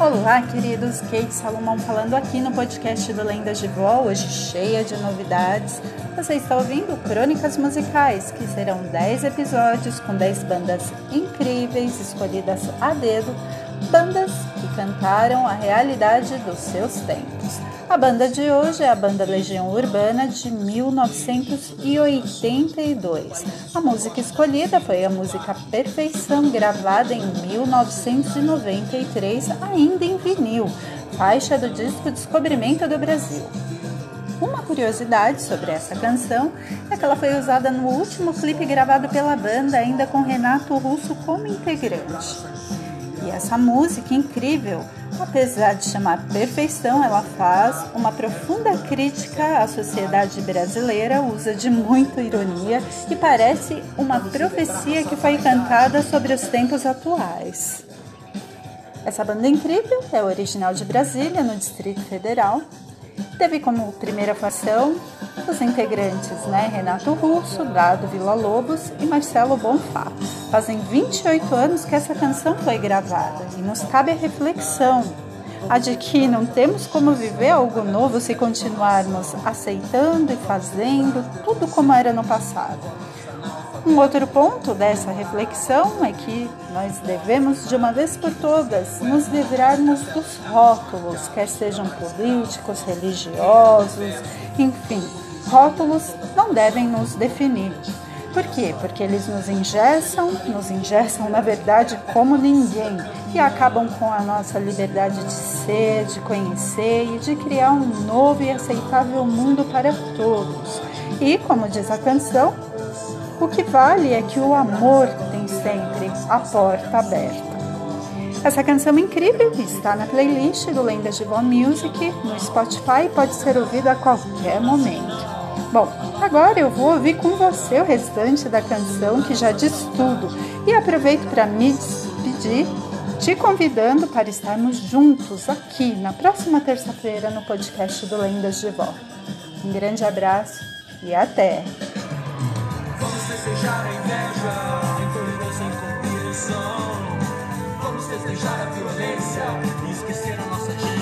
Olá, queridos. Kate Salomão falando aqui no podcast do Lendas de Vó, hoje cheia de novidades. Você está ouvindo Crônicas Musicais, que serão 10 episódios com 10 bandas incríveis escolhidas a dedo, bandas que cantaram a realidade dos seus tempos. A banda de hoje é a banda Legião Urbana de 1982. A música escolhida foi a música Perfeição, gravada em 1993, ainda em vinil, faixa do disco Descobrimento do Brasil. Uma curiosidade sobre essa canção é que ela foi usada no último clipe gravado pela banda, ainda com Renato Russo como integrante. E essa música incrível Apesar de chamar perfeição, ela faz uma profunda crítica à sociedade brasileira, usa de muita ironia e parece uma profecia que foi cantada sobre os tempos atuais. Essa banda incrível é original de Brasília, no Distrito Federal. Teve como primeira fação os integrantes né, Renato Russo, Dado Vila Lobos e Marcelo Bonfá. Fazem 28 anos que essa canção foi gravada e nos cabe a reflexão a de que não temos como viver algo novo se continuarmos aceitando e fazendo tudo como era no passado. Um outro ponto dessa reflexão é que nós devemos, de uma vez por todas, nos livrarmos dos rótulos, quer sejam políticos, religiosos, enfim, rótulos não devem nos definir. Por quê? Porque eles nos ingessam, nos ingessam na verdade como ninguém e acabam com a nossa liberdade de ser, de conhecer e de criar um novo e aceitável mundo para todos. E, como diz a canção, o que vale é que o amor tem sempre a porta aberta. Essa canção incrível está na playlist do Lendas de Von Music no Spotify e pode ser ouvida a qualquer momento. Bom, agora eu vou ouvir com você o restante da canção que já diz tudo e aproveito para me despedir, te convidando para estarmos juntos aqui na próxima terça-feira no podcast do Lendas de Vó. Um grande abraço e até! Vamos desejar a violência e esquecer a nossa gente.